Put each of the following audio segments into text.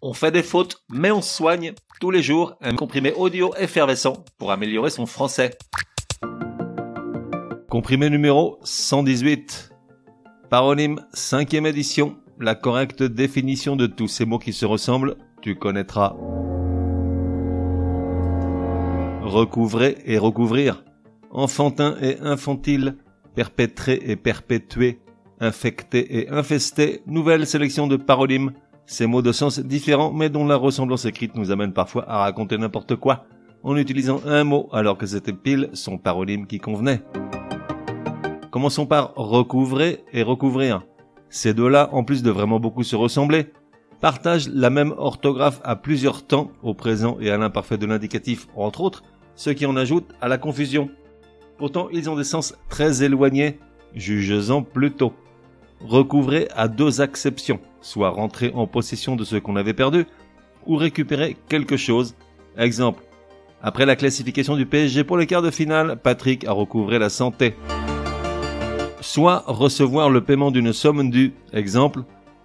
On fait des fautes, mais on soigne tous les jours un comprimé audio effervescent pour améliorer son français. Comprimé numéro 118. Paronyme 5 édition. La correcte définition de tous ces mots qui se ressemblent, tu connaîtras. Recouvrer et recouvrir. Enfantin et infantile. Perpétrer et perpétuer. Infecter et infester. Nouvelle sélection de paronymes ces mots de sens différents mais dont la ressemblance écrite nous amène parfois à raconter n'importe quoi en utilisant un mot alors que c'était pile son paronyme qui convenait. Commençons par recouvrer et recouvrir. Ces deux-là, en plus de vraiment beaucoup se ressembler, partagent la même orthographe à plusieurs temps, au présent et à l'imparfait de l'indicatif entre autres, ce qui en ajoute à la confusion. Pourtant, ils ont des sens très éloignés, jugeant plutôt recouvrer à deux acceptions, soit rentrer en possession de ce qu'on avait perdu, ou récupérer quelque chose. Exemple, après la classification du PSG pour les quarts de finale, Patrick a recouvré la santé. Soit recevoir le paiement d'une somme due. Exemple,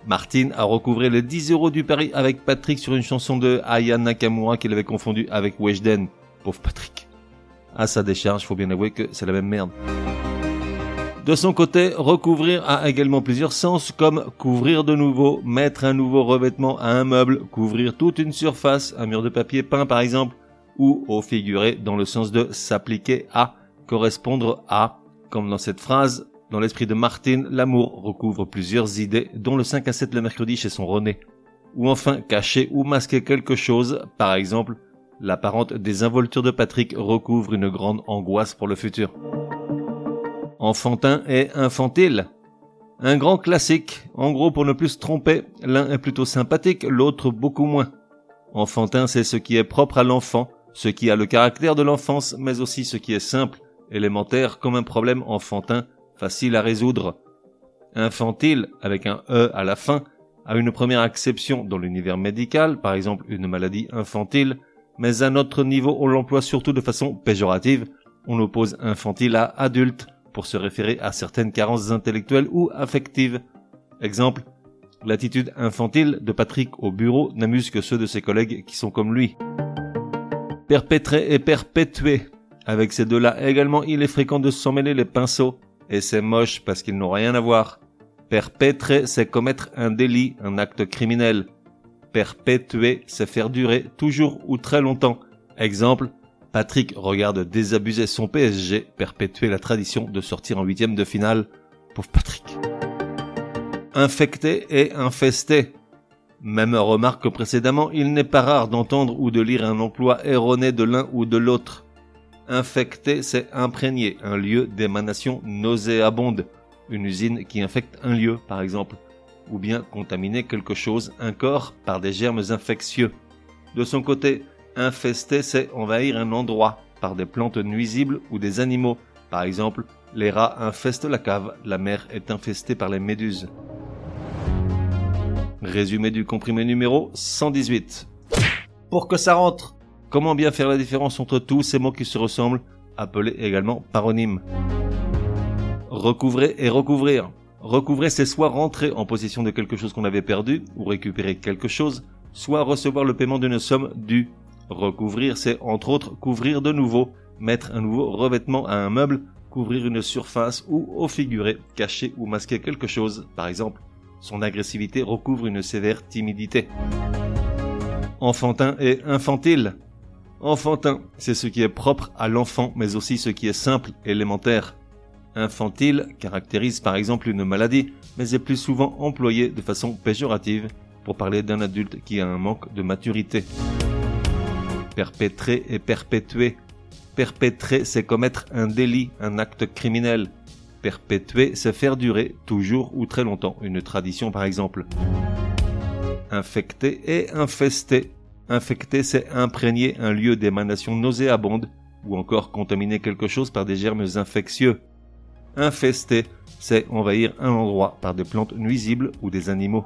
Martine a recouvré les 10 euros du pari avec Patrick sur une chanson de Aya Nakamura qu'il avait confondu avec Weshden. Pauvre Patrick. À sa décharge, faut bien avouer que c'est la même merde. De son côté, recouvrir a également plusieurs sens comme couvrir de nouveau, mettre un nouveau revêtement à un meuble, couvrir toute une surface, un mur de papier peint par exemple, ou au figuré dans le sens de s'appliquer à, correspondre à, comme dans cette phrase, dans l'esprit de Martine, l'amour recouvre plusieurs idées, dont le 5 à 7 le mercredi chez son René. Ou enfin cacher ou masquer quelque chose, par exemple, l'apparente désinvolture de Patrick recouvre une grande angoisse pour le futur enfantin et infantile. Un grand classique, en gros pour ne plus se tromper, l'un est plutôt sympathique, l'autre beaucoup moins. Enfantin, c'est ce qui est propre à l'enfant, ce qui a le caractère de l'enfance, mais aussi ce qui est simple, élémentaire, comme un problème enfantin, facile à résoudre. Infantile, avec un E à la fin, a une première acception dans l'univers médical, par exemple une maladie infantile, mais à notre niveau on l'emploie surtout de façon péjorative, on oppose infantile à adulte, pour se référer à certaines carences intellectuelles ou affectives. Exemple, l'attitude infantile de Patrick au bureau n'amuse que ceux de ses collègues qui sont comme lui. Perpétrer et perpétuer. Avec ces deux-là également, il est fréquent de s'emmêler les pinceaux. Et c'est moche parce qu'ils n'ont rien à voir. Perpétrer, c'est commettre un délit, un acte criminel. Perpétuer, c'est faire durer toujours ou très longtemps. Exemple, Patrick regarde désabuser son PSG, perpétuer la tradition de sortir en huitième de finale. Pauvre Patrick. Infecté et infesté. Même remarque que précédemment, il n'est pas rare d'entendre ou de lire un emploi erroné de l'un ou de l'autre. Infecté, c'est imprégner, un lieu d'émanation nauséabonde, une usine qui infecte un lieu, par exemple, ou bien contaminer quelque chose, un corps, par des germes infectieux. De son côté, Infester, c'est envahir un endroit par des plantes nuisibles ou des animaux. Par exemple, les rats infestent la cave, la mer est infestée par les méduses. Résumé du comprimé numéro 118. Pour que ça rentre, comment bien faire la différence entre tous ces mots qui se ressemblent, appelés également paronymes? Recouvrer et recouvrir. Recouvrer, c'est soit rentrer en possession de quelque chose qu'on avait perdu, ou récupérer quelque chose, soit recevoir le paiement d'une somme due, Recouvrir, c'est entre autres couvrir de nouveau, mettre un nouveau revêtement à un meuble, couvrir une surface ou au figuré, cacher ou masquer quelque chose, par exemple. Son agressivité recouvre une sévère timidité. Enfantin et infantile. Enfantin, c'est ce qui est propre à l'enfant, mais aussi ce qui est simple, élémentaire. Infantile caractérise par exemple une maladie, mais est plus souvent employé de façon péjorative pour parler d'un adulte qui a un manque de maturité perpétrer et perpétuer. Perpétrer, c'est commettre un délit, un acte criminel. Perpétuer, c'est faire durer, toujours ou très longtemps, une tradition par exemple. Infecter et infester. Infecter, c'est imprégner un lieu d'émanation nauséabonde, ou encore contaminer quelque chose par des germes infectieux. Infester, c'est envahir un endroit par des plantes nuisibles ou des animaux.